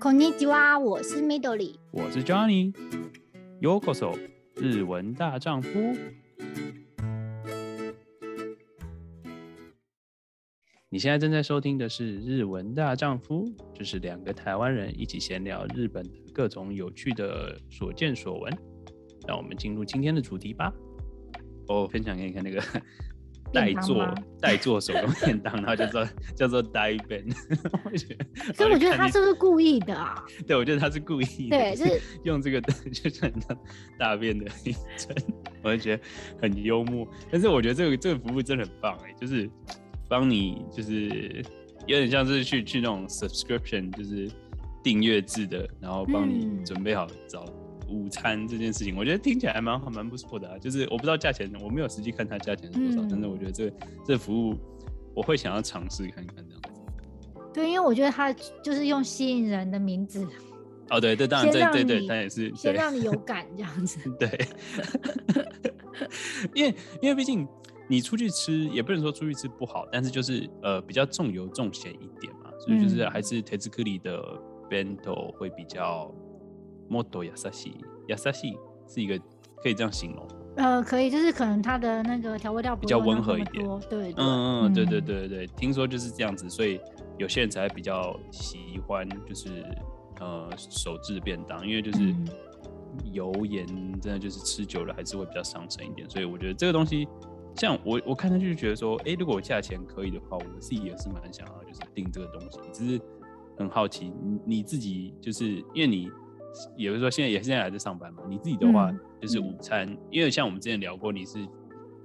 こんにちは，我是 Midori，我是 Johnny。Yokoso，日文大丈夫。你现在正在收听的是《日文大丈夫》，就是两个台湾人一起闲聊日本的各种有趣的所见所闻。让我们进入今天的主题吧。我分享给你看那个。 代做代做手工便当，然后叫做叫做代便。所以我觉得他是不是故意的啊？对，我觉得他是故意的。对，就是 用这个就是大便的名称，我就觉得很幽默。但是我觉得这个这个服务真的很棒哎，就是帮你就是有点像是去去那种 subscription，就是订阅制的，然后帮你准备好早。嗯午餐这件事情，我觉得听起来还蛮好，蛮不错的啊。就是我不知道价钱，我没有实际看它价钱是多少，嗯、但是我觉得这个、这、服务我会想要尝试看看这样子。对，因为我觉得它就是用吸引人的名字。哦，对，这，当然，对，对，对，它也是先让你有感这样子。对，因为因为毕竟你出去吃也不能说出去吃不好，但是就是呃比较重油重咸一点嘛，所以就是还是手作り的 bento 会比较。もっと优しい，优しい是一个可以这样形容。呃，可以，就是可能它的那个调味料比较温和一点。对，嗯嗯，对对对对，听说就是这样子，所以有些人才比较喜欢，就是呃手制便当，因为就是油盐真的就是吃久了还是会比较伤身一点，所以我觉得这个东西，像我我看上去就觉得说，哎，如果价钱可以的话，我自己也是蛮想要就是订这个东西，只是很好奇你你自己就是因为你。 也就是说，现在也现在还在上班嘛？你自己的话，就是午餐，嗯、因为像我们之前聊过，你是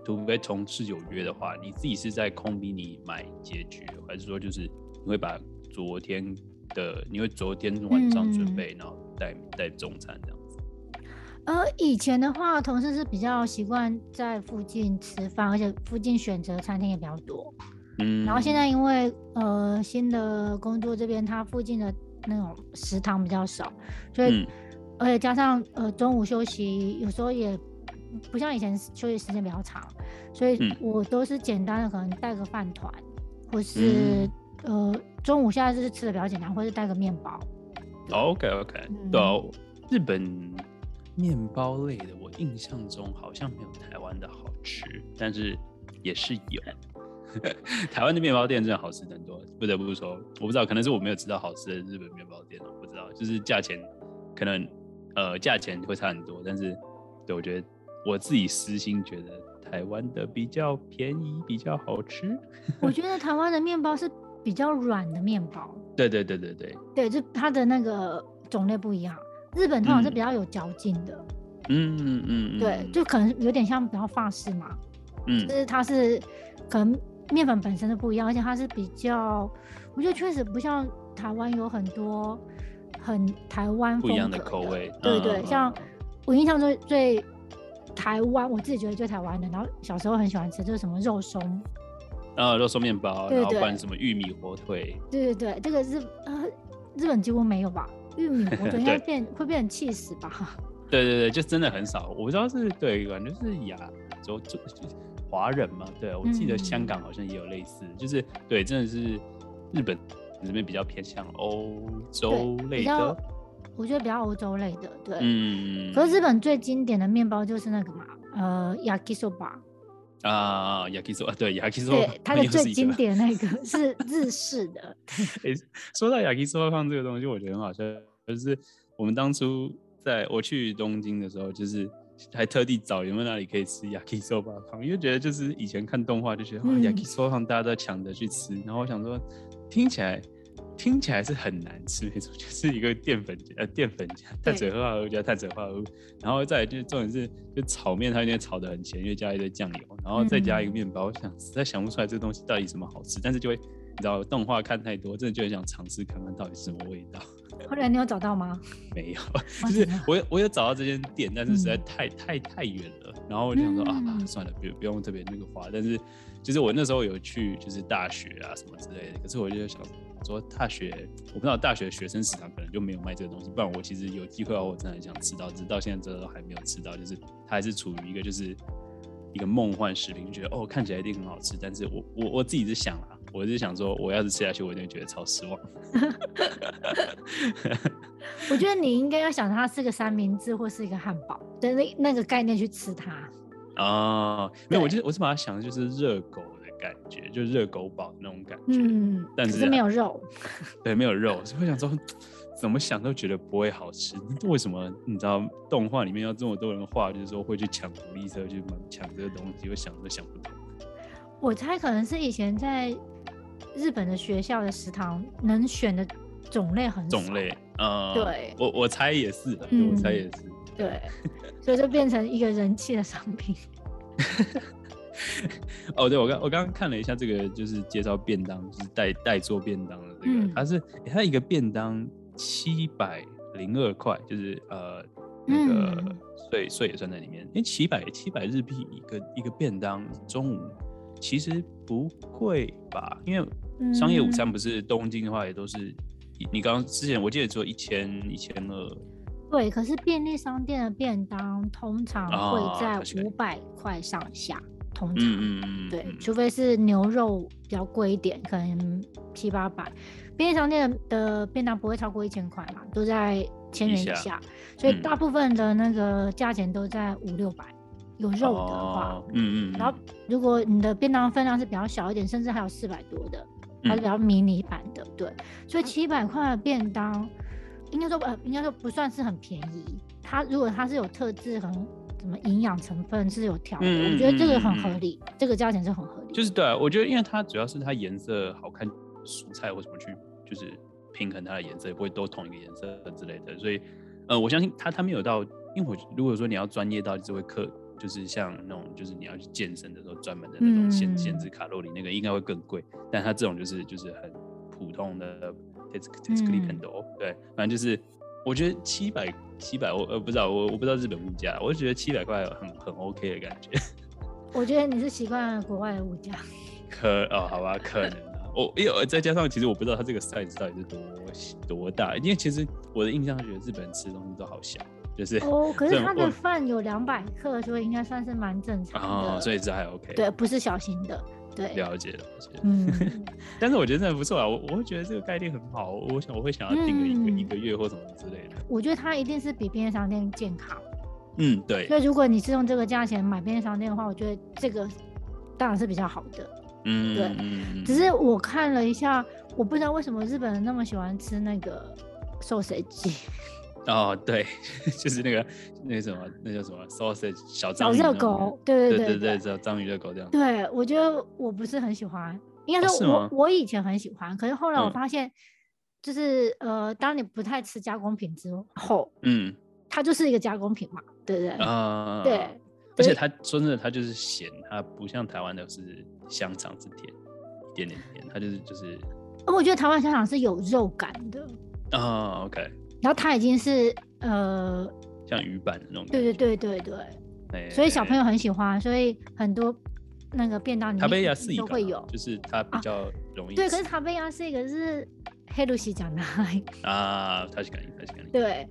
除非同事有约的话，你自己是在コンビニ买解决，还是说就是你会把昨天的，你会昨天晚上准备，然后带带中餐这样子？呃，以前的话，同事是比较习惯在附近吃饭，而且附近选择餐厅也比较多。 嗯，然后现在因为呃新的工作这边，它附近的。那种食堂比较少，所以、嗯、而且加上呃中午休息有时候也不像以前休息时间比较长，所以我都是简单的可能带个饭团，或是、嗯、呃中午现在就是吃的比较简单，或是带个面包。OK OK，对、嗯，日本面包类的我印象中好像没有台湾的好吃，但是也是有。台湾的面包店真的好吃很多，不得不说，我不知道，可能是我没有吃到好吃的日本面包店，我不知道，就是价钱可能呃价钱会差很多，但是对我觉得我自己私心觉得台湾的比较便宜，比较好吃。我觉得台湾的面包是比较软的面包。对对对对对，对，就它的那个种类不一样，日本通常是比较有嚼劲的。嗯嗯嗯，对，就可能有点像比较法式嘛，嗯，就是它是可能。面粉本身的不一样，而且它是比较，我觉得确实不像台湾有很多很台湾不一样的口味。对对，嗯、像我印象中最，最台湾，我自己觉得最台湾的，然后小时候很喜欢吃，就是什么肉松，啊，肉松面包，对对对，然后拌什么玉米火腿。对对对，这个日呃日本几乎没有吧？玉米火腿应该变会变成气死吧？对对对，就真的很少。我不知道是对，感觉是亚洲就。华人嘛，对，我记得香港好像也有类似，嗯、就是对，真的是日本这边比较偏向欧洲类的，我觉得比较欧洲类的，对，嗯。可是日本最经典的面包就是那个嘛，呃，yakisoba 啊，yakisoba，对，yakisoba，对，它的最经典那个是日式的。哎、欸，说到 yakisoba 胖这个东西，我觉得很好笑，就是我们当初在我去东京的时候，就是。还特地找有没有哪里可以吃 yakisoba 汤，因为觉得就是以前看动画就觉得、yakisoba 汤大家都抢着去吃，然后我想说听起来听起来是很难吃那种，就是一个淀粉呃淀粉加碳水化合物加碳水化合物，然后再来就是重点是就炒面，它应该炒的很咸，因为加一堆酱油，然后再加一个面包，我想实在想不出来这个东西到底什么好吃，但是就会你知道动画看太多，真的就很想尝试看看到底是什么味道。后来你有找到吗？没有，就是我有我有找到这间店，但是实在太、嗯、太太远了。然后我就想说、嗯、啊，算了，不不用特别那个花。但是就是我那时候有去，就是大学啊什么之类的。可是我就想说，大学我不知道大学学生食堂可能就没有卖这个东西。不然我其实有机会，我真的很想吃到，直到现在这都还没有吃到。就是它还是处于一个就是一个梦幻食品，觉得哦看起来一定很好吃，但是我我我自己是想啊，我是想说，我要是吃下去，我一定觉得超失望。我觉得你应该要想它是个三明治或是一个汉堡的那那个概念去吃它。哦，没有，我就我是把它想的就是热狗的感觉，就是热狗堡那种感觉。嗯，但是，是没有肉。对，没有肉，所以我想说。怎么想都觉得不会好吃，为什么？你知道动画里面要这么多人画，就是说会去抢福利车去抢这个东西，我想都想不通。我猜可能是以前在日本的学校的食堂能选的种类很少。种类，呃，对，我我猜也是，嗯、我猜也是，对，所以就变成一个人气的商品。哦，对，我刚我刚刚看了一下这个，就是介绍便当，就是代代做便当的这个，嗯、它是它一个便当。七百零二块，就是呃那个税税也算在里面。因为七百七百日币一个一个便当，中午其实不贵吧？因为商业午餐不是东京的话也都是，嗯、你刚刚之前我记得只有一千一千二。对，可是便利商店的便当通常会在五百块上下，哦、通常对，除非是牛肉比较贵一点，可能七八百。便利商店的便当不会超过一千块嘛，都在千元以下，以下所以大部分的那个价钱都在五六百。有肉的话，嗯、哦、嗯，然后如果你的便当分量是比较小一点，甚至还有四百多的，还是比较迷你版的，嗯、对，所以七百块的便当，应该说呃，应该说不算是很便宜。它如果它是有特制很什么营养成分是有调的，嗯、我觉得这个很合理，嗯、这个价钱是很合理。就是对、啊，我觉得因为它主要是它颜色好看。蔬菜或什么去，就是平衡它的颜色，也不会都同一个颜色之类的。所以，呃，我相信它它没有到，因为我如果说你要专业到就会克，就是像那种就是你要去健身的时候专门的那种限限制卡路里那个，应该会更贵。但它这种就是就是很普通的 t e s t e s t clip 很多对，反正就是我觉得七百七百，我呃不知道我我不知道日本物价，我就觉得七百块很很 OK 的感觉。我觉得你是习惯国外的物价。可哦，好吧，可能。我，因为再加上，其实我不知道它这个 size 到底是多多大，因为其实我的印象觉得日本人吃的东西都好小，就是哦，可是它的饭有两百克，所以应该算是蛮正常的，哦，所以这还 OK，对，不是小型的，对，了解了解，嗯，但是我觉得真的不错啊，我我会觉得这个概念很好，我想我会想要订个一个、嗯、一个月或什么之类的，我觉得它一定是比便利商店健康，嗯，对，所以如果你是用这个价钱买便利商店的话，我觉得这个当然是比较好的。嗯，对，嗯、只是我看了一下，我不知道为什么日本人那么喜欢吃那个寿司鸡。哦，对，就是那个那个什么，那叫什么 sausage 小章小热狗，对对对对对，章鱼热狗这样。对，我觉得我不是很喜欢，应该说我、哦、我以前很喜欢，可是后来我发现，就是、嗯、呃，当你不太吃加工品之后，嗯，它就是一个加工品嘛，对不对？啊、嗯，对。而且它说真的，它就是咸，它不像台湾的是香肠是甜，一点点甜，它就是就是。我觉得台湾香肠是有肉感的。啊、哦、OK。然后它已经是呃，像鱼板的那种。对对对对对。欸、所以小朋友很喜欢，所以很多那个便当里面都会有，就是它比较容易、啊。对，可是塔贝亚是一个是黑鲁西讲的。啊，确かに确かに。对。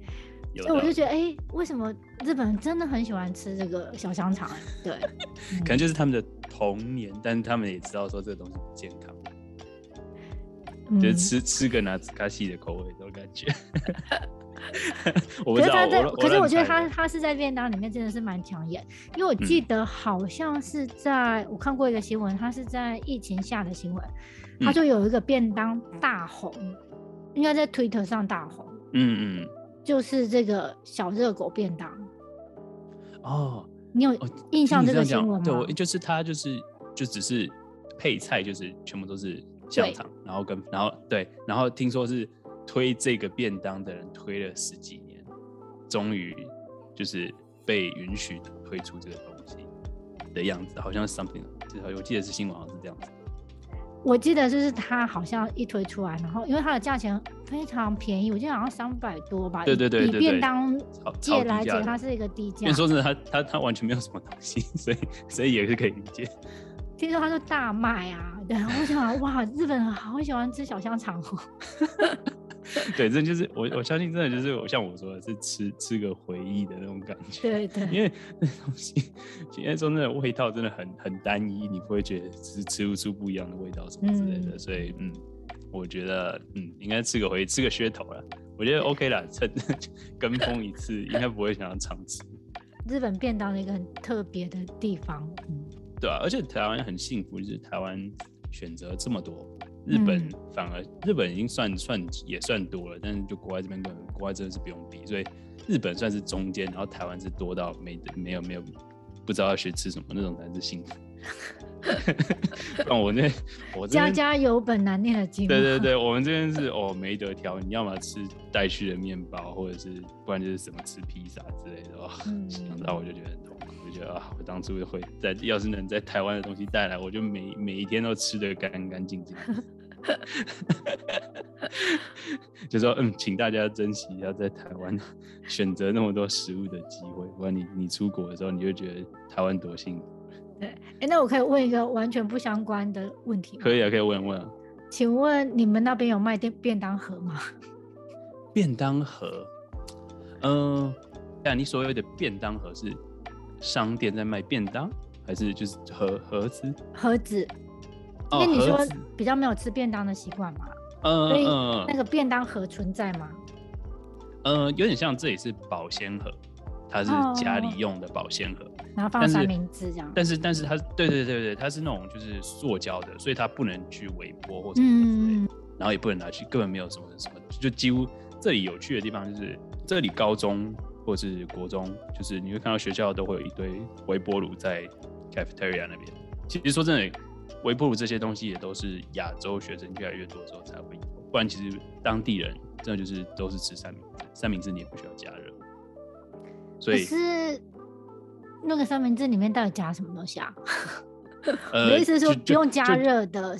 所以我就觉得，哎、欸，为什么日本人真的很喜欢吃这个小香肠？对，可能就是他们的童年，但是他们也知道说这个东西不健康， 嗯、就是吃吃个拿兹卡西的口味这种感觉。我不知道，可是他在，可是我觉得他他是在便当里面真的是蛮抢眼，因为我记得好像是在、嗯、我看过一个新闻，他是在疫情下的新闻，他就有一个便当大红，嗯、应该在 Twitter 上大红。嗯嗯。就是这个小热狗便当哦，你有印象这个新闻吗？对，我就是他，就是就只是配菜，就是全部都是香肠，然后跟然后对，然后听说是推这个便当的人推了十几年，终于就是被允许推出这个东西的样子，好像是 something，至少我记得是新闻，好像是这样子。我记得就是它好像一推出来，然后因为它的价钱非常便宜，我记得好像三百多吧。对对对，比便当界来讲，它是一个低价。说真的，它它它完全没有什么东西，所以所以也是可以理解。听说它是大卖啊，对，我想哇，日本人好喜欢吃小香肠哦。对，这就是我我相信，真的就是我像我说的是吃吃个回忆的那种感觉。对对，因为那东西，今天说那个味道真的很很单一，你不会觉得是吃不出不一样的味道什么之类的。嗯、所以嗯，我觉得嗯，应该吃个回忆，吃个噱头了。我觉得 OK 啦，趁跟风一次，应该不会想要常吃。日本便当的一个很特别的地方，嗯，对啊，而且台湾很幸福，就是台湾选择这么多。日本反而，嗯、日本已经算算也算多了，但是就国外这边跟国外真的是不用比，所以日本算是中间，然后台湾是多到没没有没有不知道要学吃什么那种才是幸福。我那我家家有本难念的经。对对对，我们这边是哦没得挑，你要么吃带去的面包，或者是不然就是什么吃披萨之类的哦。嗯、想到我就觉得很痛苦，我就觉得啊，我当初会在要是能在台湾的东西带来，我就每每一天都吃得干干净净。就说嗯，请大家珍惜一下在台湾选择那么多食物的机会，不然你你出国的时候，你就觉得台湾多幸福。对，哎、欸，那我可以问一个完全不相关的问题吗？可以啊，可以问问啊。请问你们那边有卖便便当盒吗？便当盒，嗯，那你所谓的便当盒是商店在卖便当，还是就是盒盒子？盒子。因为你说比较没有吃便当的习惯嘛，嗯，所以那个便当盒存在吗？呃，有点像这里是保鲜盒，它是家里用的保鲜盒，然后放三明治这样。但是但是它，对对对对，它是那种就是塑胶的，所以它不能去微波或什么之类的，然后也不能拿去，根本没有什么什么，就几乎这里有趣的地方就是这里高中或是国中，就是你会看到学校都会有一堆微波炉在 cafeteria 那边。其实说真的。微波炉这些东西也都是亚洲学生越来越多之后才会有，不然其实当地人真的就是都是吃三明治，三明治你也不需要加热。所以是那个三明治里面到底加什么东西啊？呃、我的意思是说不用加热的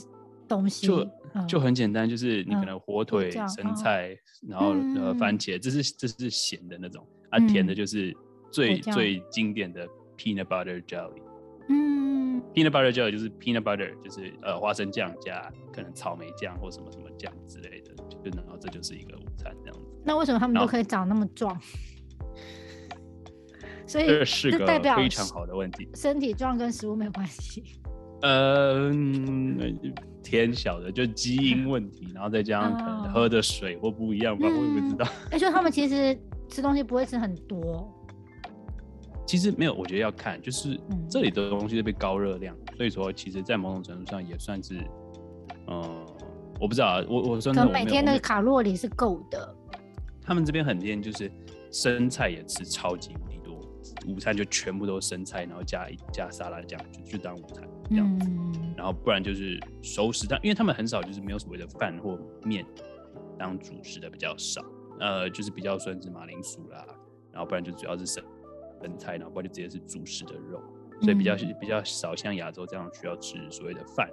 东西，就就，就很简单，就是你可能火腿、嗯、生菜，然后呃番茄，这是这是咸的那种，啊甜的就是最最经典的 peanut butter jelly。嗯 Peanut butter jelly 就是 peanut butter，就是呃花生酱加可能草莓酱或什么什么酱之类的，就然后这就是一个午餐这样子。那为什么他们都可以长那么壮？所以这是个非常好的问题。身体壮跟食物没有关系。呃，天晓得，就基因 问题，然后再加上可能喝的水或不一样吧，嗯、我也不知道。哎、欸，就他们其实吃东西不会吃很多。其实没有，我觉得要看，就是这里的东西是被高热量，嗯、所以说其实，在某种程度上也算是，嗯、呃，我不知道啊，我我说可能每天的卡路里是够的。他们这边很厉就是生菜也吃超级多，午餐就全部都是生菜，然后加加沙拉酱就就当午餐这样子，嗯、然后不然就是熟食，但因为他们很少就是没有所谓的饭或面当主食的比较少，呃，就是比较算是马铃薯啦，然后不然就主要是生。生菜，然后不然就直接是主食的肉，所以比较比较少像亚洲这样需要吃所谓的饭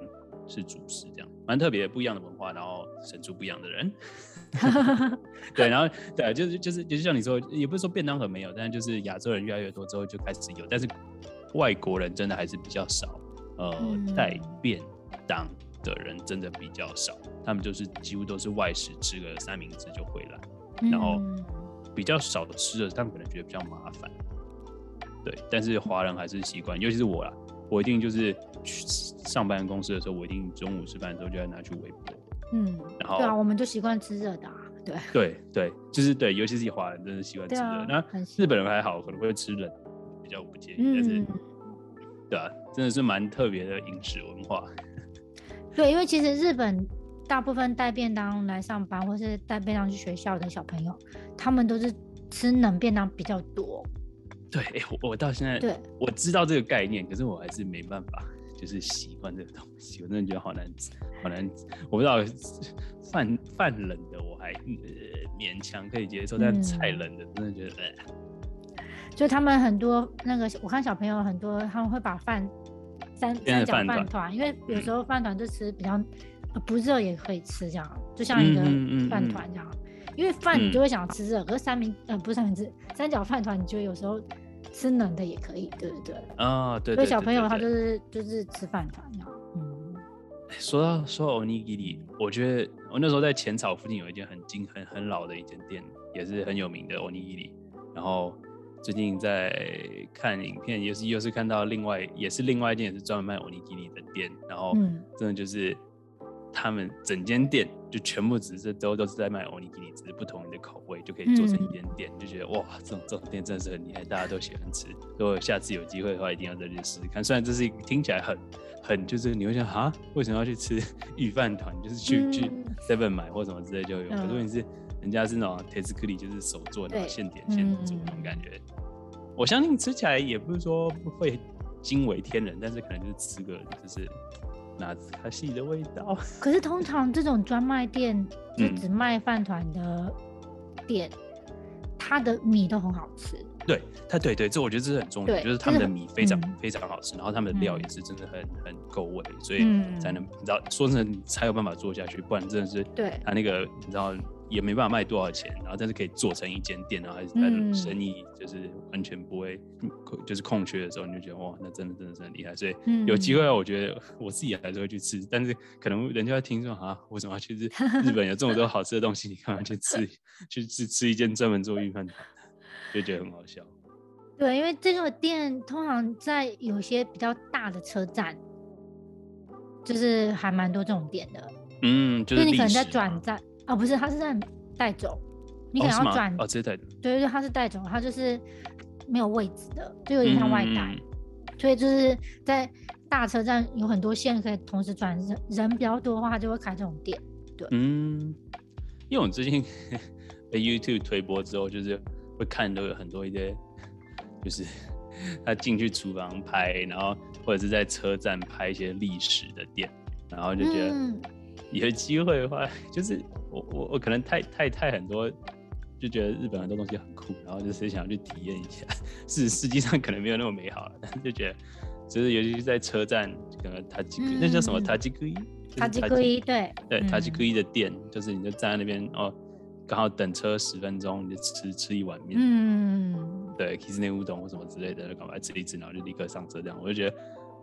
是主食这样，蛮特别不一样的文化，然后生出不一样的人。对，然后对，就是就是就是像你说，也不是说便当盒没有，但是就是亚洲人越来越多之后就开始有，但是外国人真的还是比较少，呃，带便当的人真的比较少，他们就是几乎都是外食吃个三明治就回来，然后比较少的吃的，他们可能觉得比较麻烦。对，但是华人还是习惯，尤其是我啦，我一定就是去上班公司的时候，我一定中午吃饭的时候就要拿去微波。嗯，然后对啊，我们就习惯吃热的啊。对对对，就是对，尤其是华人真的习惯吃热。啊、那日本人还好，可能会吃冷，比较不介意。嗯、但是，对啊，真的是蛮特别的饮食文化。对，因为其实日本大部分带便当来上班，或是带便当去学校的小朋友，他们都是吃冷便当比较多。对，哎，我我到现在，对，我知道这个概念，可是我还是没办法，就是习惯这个东西，我真的觉得好难，好难，我不知道饭饭冷的我还、呃、勉强可以接受，但菜冷的真的觉得，呃、就他们很多那个，我看小朋友很多，他们会把饭三三角饭团，因为有时候饭团就吃比较、呃、不热也可以吃，这样就像一个饭团这样。嗯嗯嗯嗯因为饭你就会想吃热，嗯、可是三明呃不是三明治，三角饭团你觉得有时候吃冷的也可以，对不对？啊、哦，对，对，对，对，对。所以小朋友他就是就是吃饭团，嗯。说到说到欧尼基里，我觉得我那时候在浅草附近有一间很经很很老的一间店，也是很有名的欧尼基里。然后最近在看影片，又是又是看到另外也是另外一间也是专门卖欧尼基里的店，然后真的就是。他们整间店就全部只是都都是在卖欧尼基里，只是不同的口味就可以做成一间店，嗯、就觉得哇，这种这种店真的是很厉害，大家都喜欢吃。如果下次有机会的话，一定要再去试试看。虽然这是一个听起来很很就是你会想啊，为什么要去吃御饭团？就是去、嗯、去 Seven 买或什么之类就有。可是问题是，人家是那种手作り，就是手做的现点现做那种感觉。我相信吃起来也不是说不会惊为天人，但是可能就是吃个就是。拿卡西的味道，可是通常这种专卖店 就只卖饭团的店，它、嗯、的米都很好吃。对，它对对，这我觉得这是很重要，就是他们的米非常、嗯、非常好吃，然后他们的料也是真的很很够味，所以才能、嗯、你知道说真的你才有办法做下去，不然真的是对它那个你知道。也没办法卖多少钱，然后但是可以做成一间店，然后还是他的生意就是完全不会，嗯、就是空缺的时候你就觉得哇，那真的真的是很厉害。所以有机会，我觉得我自己还是会去吃，但是可能人家会听说 啊，为什么要去日 日本有这么多好吃的东西，你干嘛去吃 去吃吃一间专门做御饭团，就觉得很好笑。对，因为这个店通常在有些比较大的车站，就是还蛮多这种店的。嗯，就是你可能在转站。哦，不是，他是在带走，你可能要转哦，直接带走。对对对，他是带走，他就是没有位置的，就有点像外带。嗯、所以就是在大车站有很多线可以同时转，人人比较多的话，他就会开这种店。对，嗯，因为我最近 被 YouTube 推播之后，就是会看都有很多一些，就是 他进去厨房拍，然后或者是在车站拍一些历史的店，然后就觉得有机会的话，就是。我我我可能太太太很多，就觉得日本很多东西很酷，然后就是想要去体验一下。是实际上可能没有那么美好了，但是就觉得，就是尤其是在车站，可能他几个那叫什么他几个一，他几个一对对他几个一的店，就是你就站在那边哦，刚好等车十分钟，你就吃吃一碗面，嗯，对，Kissune 乌冬或什么之类的，赶快吃一吃，然后就立刻上车这样，我就觉得。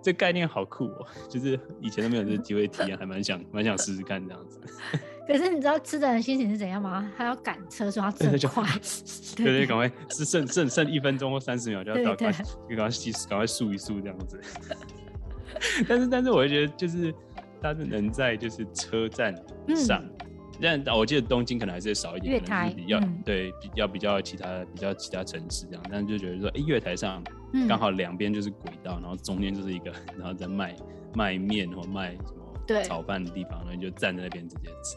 这概念好酷哦，就是以前都没有这个机会体验，还蛮想蛮想试试看这样子。可是你知道吃的人心情是怎样吗？他要赶车，说要车快，对对，赶快是剩剩剩一分钟或三十秒就要赶快，赶快洗，赶快漱一漱这样子。但 是但是，我会觉得就是他是能在就是车站上。嗯但我记得东京可能还是少一点，比较、嗯、对，比较比较其他比较其他城市这样，但是就觉得说，哎、欸，月台上刚好两边就是轨道，嗯、然后中间就是一个，然后在卖卖面或卖什么炒饭的地方，然后你就站在那边直接吃。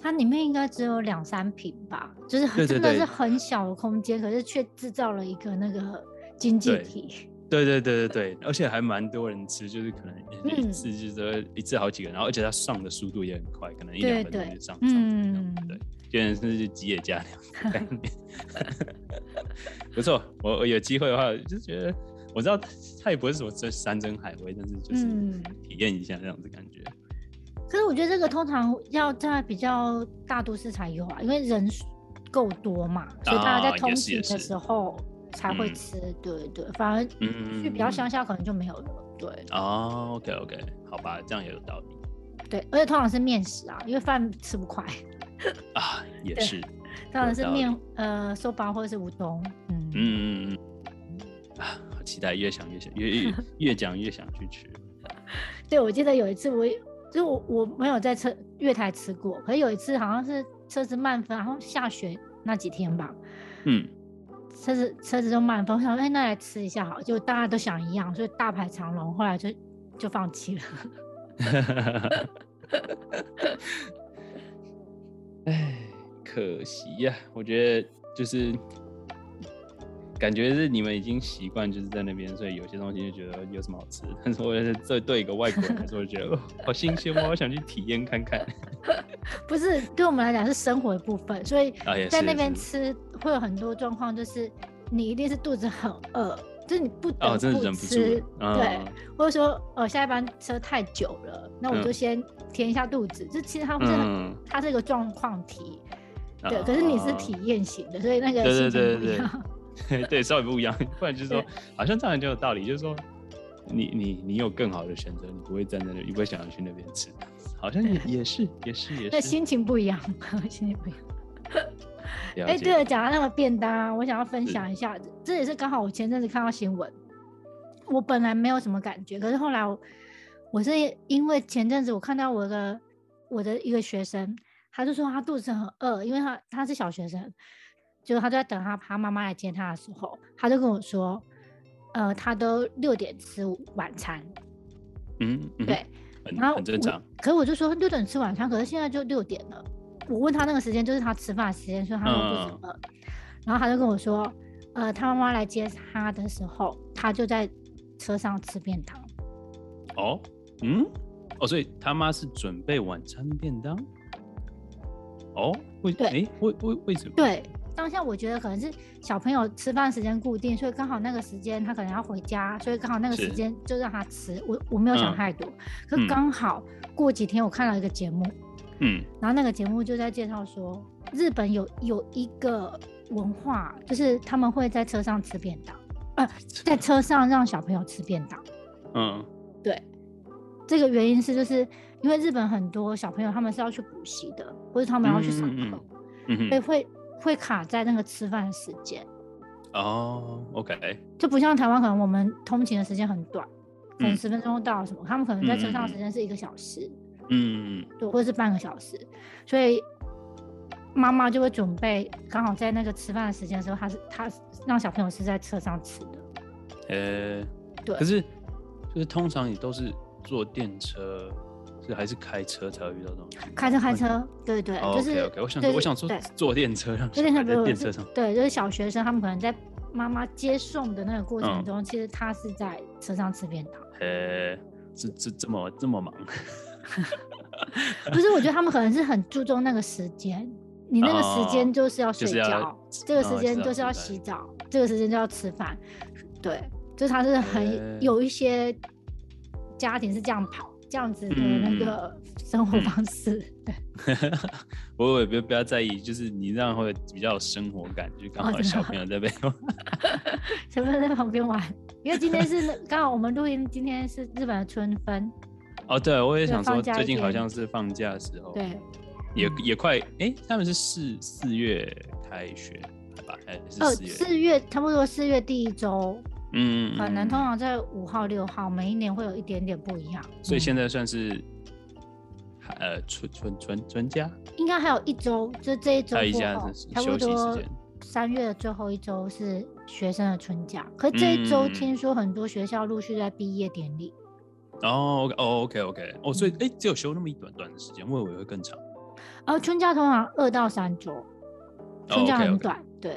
它里面应该只有两三瓶吧，就是真的是很小的空间，可是却制造了一个那个经济体。对对对对对，而且还蛮多人吃，就是可能一次就是一次好几个，然后而且它上的速度也很快，可能一两分钟就上上嗯，对，就像是吉野家那样概念。不错，我我有机会的话，就觉得我知道它也不是什么真山珍海味，但是就是体验一下这样子感觉。可是我觉得这个通常要在比较大都市才有啊，因为人够多嘛，所以大家在通勤的时候。才会吃，嗯、对对，反而去比较乡下可能就没有了，嗯、对。哦，OK OK，好吧，这样也有道理。对，而且通常是面食啊，因为饭吃不快。啊，也是。当然是面，呃，soba 或者是乌冬。嗯嗯嗯嗯。啊，好期待，越想越想，越越越讲越想去吃。对，我记得有一次我，就我我没有在车月台吃过，可是有一次好像是车子慢分，然后下雪那几天吧。嗯。车子车子就慢风，我想说，哎，那来吃一下好，就大家都想一样，所以大排长龙，后来就就放弃了。哎，可惜呀、啊，我觉得就是。感觉是你们已经习惯就是在那边，所以有些东西就觉得有什么好吃。但是我觉得这对一个外国人来说，我觉得好新鲜，我好想去体验看看。不是，对我们来讲是生活的部分，所以在那边吃会有很多状况，就是你一定是肚子很饿，就是你不得不吃，哦、忍不住对，或者说呃下一班车太久了，那我就先填一下肚子。就、嗯、其实它不是，嗯、它是一个状况题，对，可是你是体验型的，所以那个心情不一样。对，稍微不一样，不然就是说，好像这样就有道理，就是说，你你你有更好的选择，你不会站在那，你不会想要去那边吃。好像也也是也是也是，那心情不一样，心情不一样。哎，对了，讲到那个便当，我想要分享一下，这也是刚好我前阵子看到新闻，我本来没有什么感觉，可是后来我我是因为前阵子我看到我的我的一个学生，他就说他肚子很饿，因为他他是小学生，就是他就在等他他妈妈来接他的时候，他就跟我说，呃，他都六点吃晚餐，嗯，嗯对。然后很正常，可是我就说六点吃晚餐，可是现在就六点了。我问他那个时间就是他吃饭时间，所以他说不怎么。然后他就跟我说，呃，他妈妈来接他的时候，他就在车上吃便当。哦，嗯，哦，所以他妈是准备晚餐便当。哦，为对，哎，为为为什么？对。当下我觉得可能是小朋友吃饭时间固定，所以刚好那个时间他可能要回家，所以刚好那个时间就让他吃。我我没有想太多，嗯、可刚好过几天我看到一个节目，嗯，然后那个节目就在介绍说，日本有有一个文化，就是他们会在车上吃便当，呃，在车上让小朋友吃便当。嗯，对，这个原因是就是因为日本很多小朋友他们是要去补习的，或者他们要去上课，嗯，嗯，嗯，所以会。会卡在那个吃饭的时间哦、oh，OK，就不像台湾，可能我们通勤的时间很短，可能十分钟到什么，嗯、他们可能在车上的时间是一个小时，嗯，对，或者是半个小时，所以妈妈就会准备刚好在那个吃饭的时间的时候，她是她让小朋友是在车上吃的，呃、欸，对，可是就是通常你都是坐电车。是还是开车才会遇到这种？开车开车，对对，就是 OK OK。我想我想说坐电车让在电车上，对，就是小学生他们可能在妈妈接送的那个过程中，其实他是在车上吃便当。呃，这这这么这么忙？不是，我觉得他们可能是很注重那个时间，你那个时间就是要睡觉，这个时间就是要洗澡，这个时间就要吃饭。对，就是他是很有一些家庭是这样跑。这样子的那个生活方式，嗯。嗯、对，我也不不要在意，就是你这样会比较有生活感，就刚好小朋友在那边，小朋友在旁边玩，因为今天是刚好我们录音，今天是日本的春分。哦，对，我也想说，最近好像是放假的时候，对，也也快，哎、欸，他们是四四月开学，吧？哎，呃，四月差不多四月第一周。嗯，可能通常在五号、六号，每一年会有一点点不一样。所以现在算是，呃，春春春春假，应该还有一周，就这一周过后，差不多三月的最后一周是学生的春假。可是这一周听说很多学校陆续在毕业典礼。哦，哦，OK，OK，哦，所以哎，只有休那么一短短的时间，我以为会更长。哦，春假通常二到三周，春假很短，对。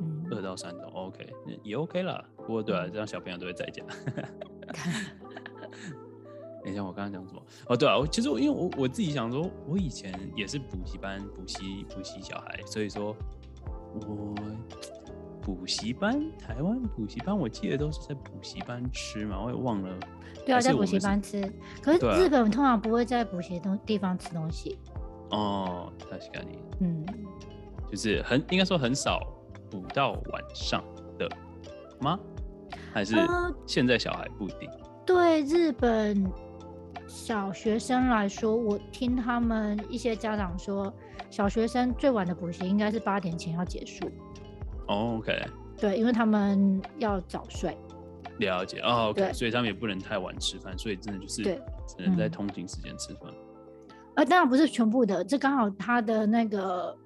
嗯二到三周，OK，也 OK 了。不过对啊，这样小朋友都会在家。等一下，我刚刚讲什么？哦，对啊，我其实我因为我我自己想说，我以前也是补习班补习补习小孩，所以说我补习班台湾补习班，我记得都是在补习班吃嘛，我也忘了。对啊，在补习班吃。可是日本通常不会在补习东地方吃东西。哦，确かに。嗯，就是很应该说很少。补到晚上的吗？还是现在小孩不一定？呃，对日本小学生来说，我听他们一些家长说，小学生最晚的补习应该是八点前要结束。Oh, OK。对，因为他们要早睡。了解哦，OK。所以他们也不能太晚吃饭，所以真的就是只能在通勤时间吃饭。呃，当然不是全部的，这刚好他的那个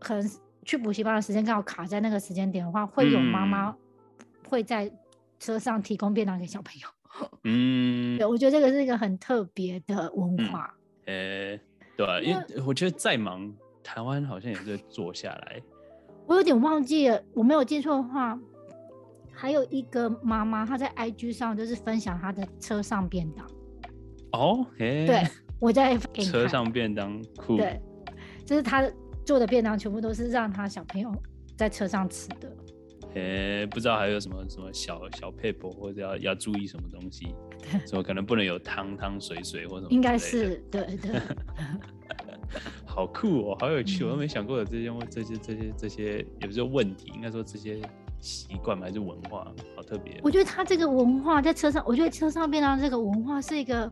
很。去补习班的时间刚好卡在那个时间点的话，会有妈妈会在车上提供便当给小朋友。嗯，对，我觉得这个是一个很特别的文化。呃、嗯欸，对、啊，因为我觉得再忙，台湾好像也是坐下来。我有点忘记了，我没有记错的话，还有一个妈妈她在 IG 上就是分享她的车上便当。哦，欸、对，我在车上便当，酷，对，就是她。做的便当全部都是让她小朋友在车上吃的。诶，不知道还有什么什么小小撇步，或者要要注意什么东西？什么可能不能有汤汤水水或什么？应该是对对。好酷哦，好有趣，我都没想过有这些这些这些这些，也不是问题，应该说这些习惯吗？还是文化？好特别。我觉得他这个文化在车上，我觉得车上便当这个文化是一个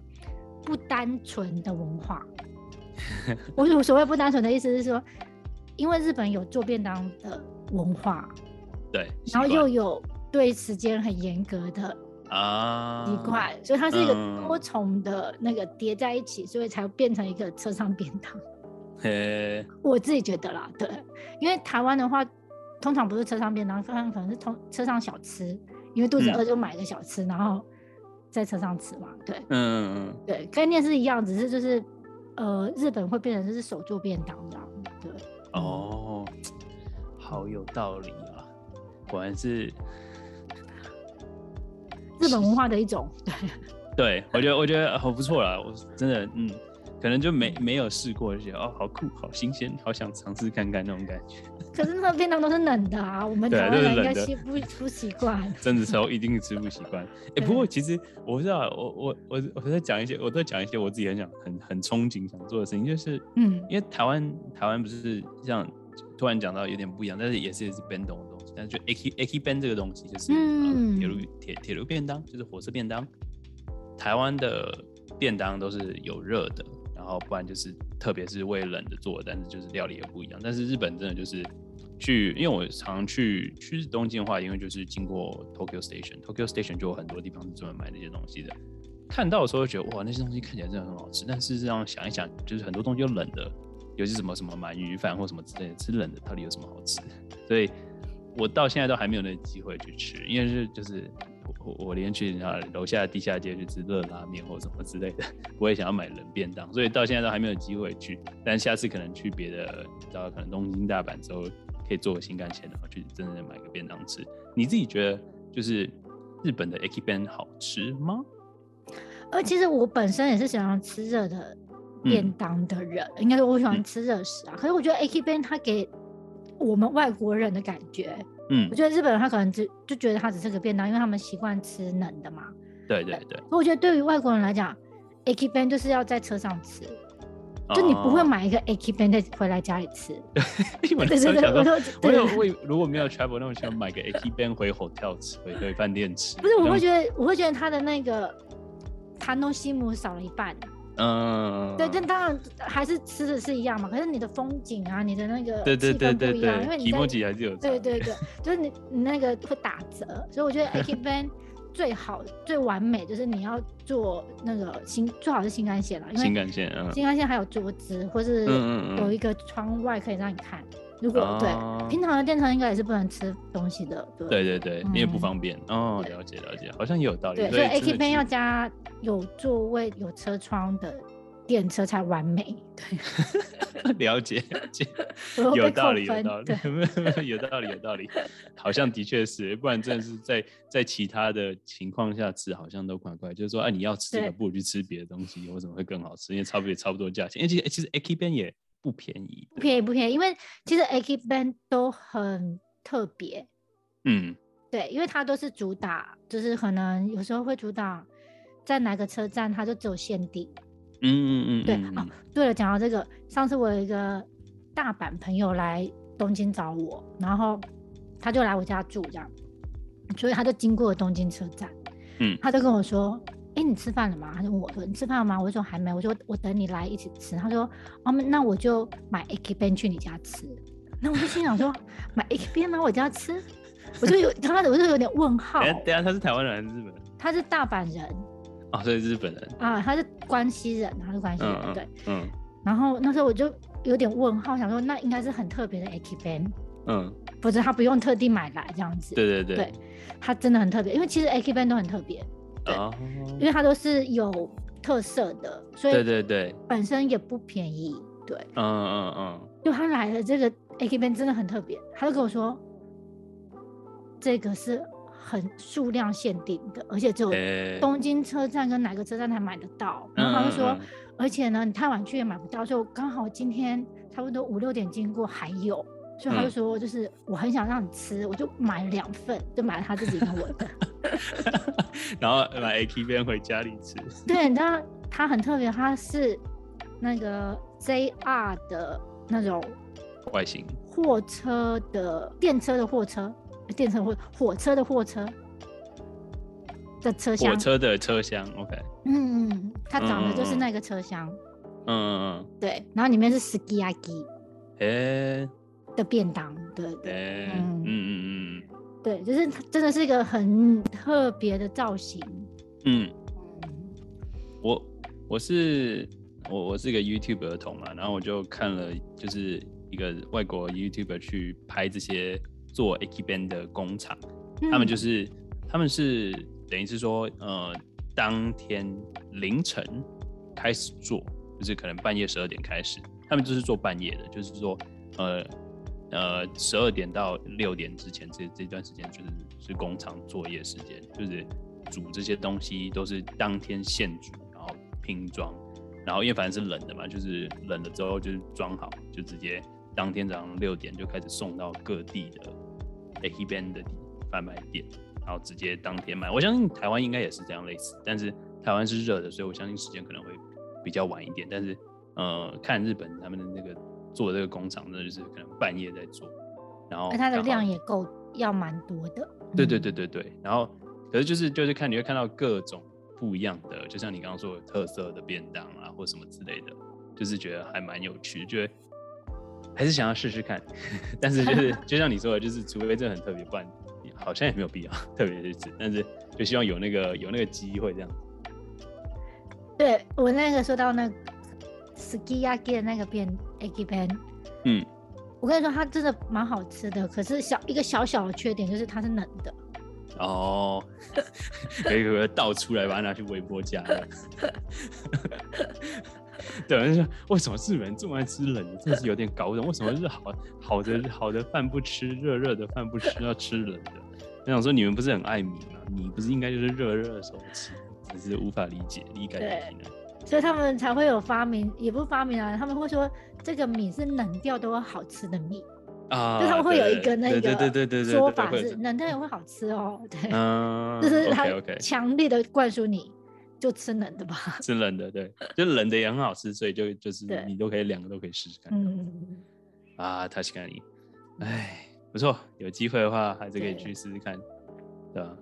不单纯的文化。我所谓不单纯的意思是说，因为日本有做便当的文化，对，然后又有对时间很严格的啊。习惯，所以它是一个多重的那个叠在一起，嗯，所以才变成一个车上便当。嘿，我自己觉得啦，对，因为台湾的话，通常不是车上便当，可能可能是通车上小吃，因为肚子饿就买个小吃，嗯，然后在车上吃嘛，对，嗯嗯嗯，对，概念是一样，只是就是呃，日本会变成就是手做便当这样，对，哦，好有道理啊，果然是日本文化的一种，对，对我觉得我觉得好不错啦，我真的嗯。可能就没没有试过，就觉得哦，好酷，好新鲜，好想尝试看看那种感觉。可是那个便当都是冷的啊，我们台湾人应该吃不不习惯。真的时候一定吃不习惯。哎、欸，不过其实我不知道，我我我我在讲一些，我在讲一些我自己很想很很憧憬想做的事情，就是嗯，因为台湾台湾不是像突然讲到有点不一样，但是也是也是便当的东西，但是就 Eki 便这个东西就是嗯铁路铁铁路便当，就是火车便当。台湾的便当都是有热的。然后不然就是，特别是为冷的做，但是就是料理也不一样。但是日本真的就是去，因为我常去去东京的话，因为就是经过 Tokyo Station，Tokyo Station 就有很多地方是专门买那些东西的。看到的时候觉得哇，那些东西看起来真的很好吃。但事实上想一想，就是很多东西都冷的，尤其什么什么鳗鱼饭或什么之类的，吃冷的到底有什么好吃？所以我到现在都还没有那个机会去吃，因为是就是。我我连去啊楼下地下街去吃热拉面或什么之类的，我也想要买冷便当，所以到现在都还没有机会去。但下次可能去别的，到可能东京、大阪之后，可以坐个新干线，然后去真正的买个便当吃。你自己觉得就是日本的 Akiben 好吃吗？呃，其实我本身也是喜欢吃热的便当的人，嗯、应该说我喜欢吃热食啊、嗯。可是我觉得 Akiben 它给我们外国人的感觉。嗯，我觉得日本人他可能只就觉得他只是个便当，因为他们习惯吃冷的嘛。对对对。我觉得对于外国人来讲，Aki Ben 就是要在车上吃，哦、就你不会买一个 Aki Ben 再回来家里吃。对对对，我都我如果没有 travel 那我想买个 Aki Ben 回 hotel 吃，回回饭店吃。不是，我会觉得我会觉得他的那个塔诺西姆少了一半。嗯，对，但当然还是吃的是一样嘛。可是你的风景啊，你的那个气氛不一样，对对对对对，因为你还是有对对对，就是你你那个会打折，所以我觉得 Ekiben 最好最完美就是你要做那个新最好是新干线了，因为新干线，嗯，新干线还有桌子，或是有一个窗外可以让你看。如果、哦、对平常的电车应该也是不能吃东西的，对对对对，因为不方便哦。了解了解，好像也有道理。对，所以 A K Pen 要加。有座位、有车窗的电车才完美。对，了解了解，有道理 有道理，有道理有道理，好像的确是，不然真的是在在其他的情况下吃，好像都怪怪。就是说，哎、啊，你要吃这个，不如去吃别的东西，为什么会更好吃？因为差不多也差不多价钱。因为其实其实 A K Pen 也不便宜，不便宜不便宜，因为其实 Aki Ban 都很特别。嗯，对，因为它都是主打，就是可能有时候会主打。在哪个车站，它就只有限定。嗯嗯嗯，对哦，对了，讲到这个，上次我有一个大阪朋友来东京找我，然后他就来我家住，这样，所以他就经过了东京车站。嗯，他就跟我说：“哎、欸，你吃饭了吗？”他就问我说：“你吃饭了吗？”我说：“还没。”我说：“我等你来一起吃。”他说：“哦，那我就买 Ekiben 去你家吃。”那我就心想说：“买 Ekiben 来我家吃？”我就有他，我就有点问号。等下，他是台湾人还是日本人？他是大阪人。哦，所以日本人啊，他是关西人，他是关西人，嗯、对，嗯。然后那时候我就有点问号，想说那应该是很特别的 Aki Ben 嗯，不是他不用特地买来这样子，对对对，对，他真的很特别，因为其实 Aki Ben 都很特别，对、哦，因为它都是有特色的，所以对对对，本身也不便宜，对，嗯嗯嗯，就他来的这个 Ekiben 真的很特别，他就跟我说，这个是。很数量限定的，而且只有东京车站跟哪个车站才买得到。欸、然后他就说、嗯，而且呢，你太晚去也买不到，所以我刚好今天差不多五六点经过还有，所以他就说，就是我很想让你吃，我就买了两份，就买了他自己跟我的。然后买 Ekiben 回家里吃。对，你知道他很特别，他是那个 JR 的那种外形，货车的电车的货车。电车或火车的货车的车厢，火车的车厢，OK，嗯嗯，它长的就是那个车厢，嗯嗯嗯，对，然后里面是 sukiyaki，哎的便当，对对，欸、嗯嗯嗯嗯，对，就是真的是一个很特别的造型，嗯，我我是我我是一个 YouTube 儿童嘛，然后我就看了就是。一个外国 YouTuber 去拍这些做 Ekiben 的工厂，嗯、他们就是他们是等于是说，呃，当天凌晨开始做，就是可能半夜十二点开始，他们就是做半夜的，就是说，呃呃，十二点到六点之前这这段时间就是是工厂作业时间，就是煮这些东西都是当天现煮，然后拼装，然后因为反正是冷的嘛，就是冷了之后就是装好就直接。当天早上六点就开始送到各地的 Ekiben 的贩卖店，然后直接当天卖。我相信台湾应该也是这样类似，但是台湾是热的，所以我相信时间可能会比较晚一点。但是，呃，看日本他们的那个做这个工厂，那就是可能半夜在做，然后它的量也够要蛮多的。对对对对对。然后，可是就是就是看你会看到各种不一样的，就像你刚刚说的特色的便当啊，或什么之类的，就是觉得还蛮有趣，觉得。还是想要试试看，但是就是就像你说的，就是除非这很特别，不然好像也没有必要 特别去吃。但是就希望有那个有那个机会这样。对，我那个说到那 sukiyaki 的那个便 a g i b a n 嗯，我跟你说它真的蛮好吃的，可是小一个小小的缺点就是它是冷的。哦，可以可以倒出来把它拿去微波加热。对，人说为什么日本人这么爱吃冷的，真的是有点搞不懂。为什么是好好的好的饭不吃，热热的饭不吃，要吃冷的？我想说你们不是很爱米吗？米不是应该就是热热的时候吃？只是无法理解，理解对，所以他们才会有发明，也不是发明啊，他们会说这个米是冷掉都会好吃的米。啊，就他们会有一个那个对对对对说法是冷掉也会好吃哦，对，嗯，就是他强烈的灌输你。就吃冷的吧，吃冷的，对，就冷的也很好吃，所以就就是你都可以两个都可以试试看。嗯。啊，确かに，哎，不错，有机会的话还是可以去试试看，对吧？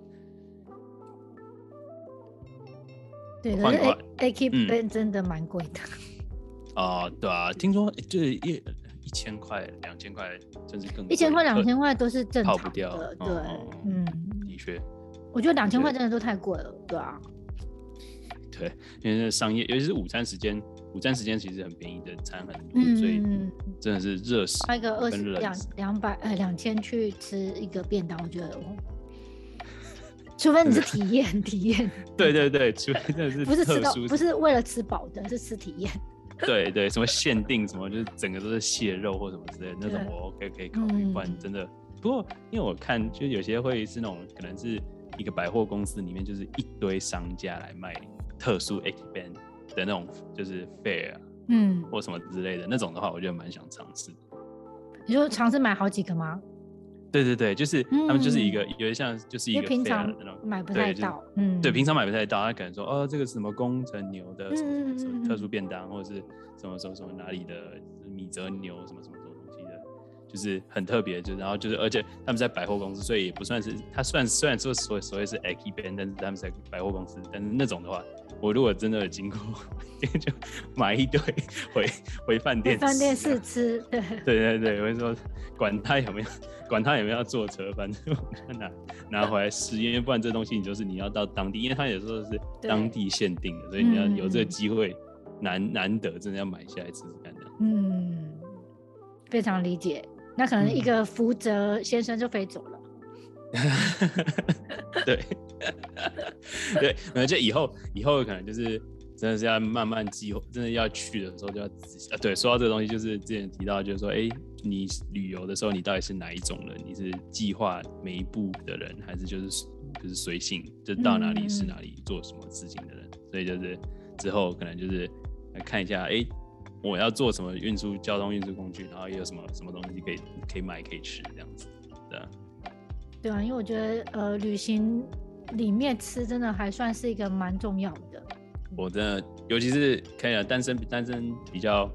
对，可是 Ekiben 真的蛮贵的。啊，对啊，听说就是一一千块、两千块，甚至更贵。一千块、两千块都是正常的，跑不掉。对，嗯，的确，我觉得两千块真的都太贵了，对啊。对，因为商业，尤其是午餐时间，午餐时间其实很便宜的餐很多，嗯、所以真的是热死。花一个二十两两百呃两千去吃一个便当，我觉得哦，除非你是体验 体验。对对对，除非真的是不是吃到不是为了吃饱的，是吃体验。对对，什么限定什么，就是整个都是蟹肉或什么之类的那种，我 OK 可以考虑。不然真的，不过因为我看，就有些会是那种可能是一个百货公司里面，就是一堆商家来卖。特殊 Ekiben 的那种就是 fair，嗯，或什么之类的那种的话，我觉得蛮想尝试。你就尝试买好几个吗？对对对，就是他们就是一个有点像就是一个平常买不太到，嗯，对，平常买不太到，他可能说哦，这个是什么工程牛的什么什么特殊便当，或者是什么什么什么哪里的米泽牛什么什么什么东西的，就是很特别，就然后就是而且他们在百货公司，所以也不算是他算虽然说所所谓是 a k i b a n 但是他们在百货公司，但是那种的话。我如果真的有经过，就买一堆回回饭店，饭店试吃。对对对对，我会说，管他有没有，管他有没有要坐车，反正我拿拿回来试，因为不然这东西你就是你要到当地，因为他有时候是当地限定的，所以你要有这个机会难难得，真的要买下来试试看的。嗯，非常理解。那可能一个福泽先生就飞走了。对，对，而且以后以后可能就是真的是要慢慢计划，真的要去的时候就要仔细啊。对，说到这个东西，就是之前提到，就是说，哎，你旅游的时候，你到底是哪一种人？你是计划每一步的人，还是就是就是随性，就到哪里是哪里，做什么事情的人？嗯、所以就是之后可能就是来看一下，哎，我要做什么运输交通运输工具，然后也有什么什么东西可以可以买可以吃这样子，对啊。对啊，因为我觉得呃，旅行里面吃真的还算是一个蛮重要的。我真的，尤其是可以啊，单身单身比较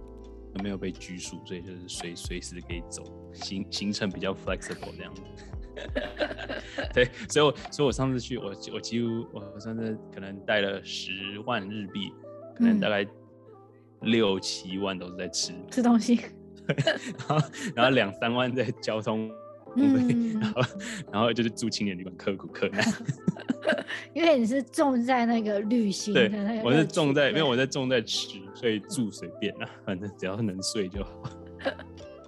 没有被拘束，所以就是随随时可以走，行行程比较 flexible 这样子。对，所以我，所以我上次去，我我几乎我上次可能带了十万日币，可能大概六七万都是在吃、嗯、吃东西，然后然后两三万在交通。嗯，然后然后就是住青年旅馆，刻苦克难。因为你是重在那个旅行的那个，对，我是重在，因为我在重在吃，所以住随便啦，反正只要能睡就好。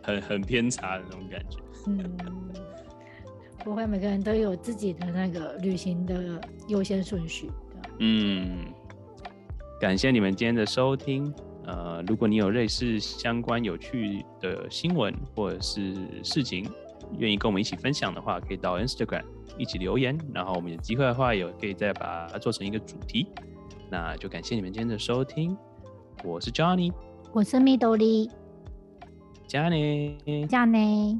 很很偏差的那种感觉。嗯，不会，每个人都有自己的那个旅行的优先顺序。嗯，感谢你们今天的收听。呃，如果你有类似相关有趣的新闻或者是事情，愿意跟我们一起分享的话，可以到 Instagram 一起留言，然后我们有机会的话，也可以再把它做成一个主题。那就感谢你们今天的收听，我是 Johnny，我是 Midori，加内，加内。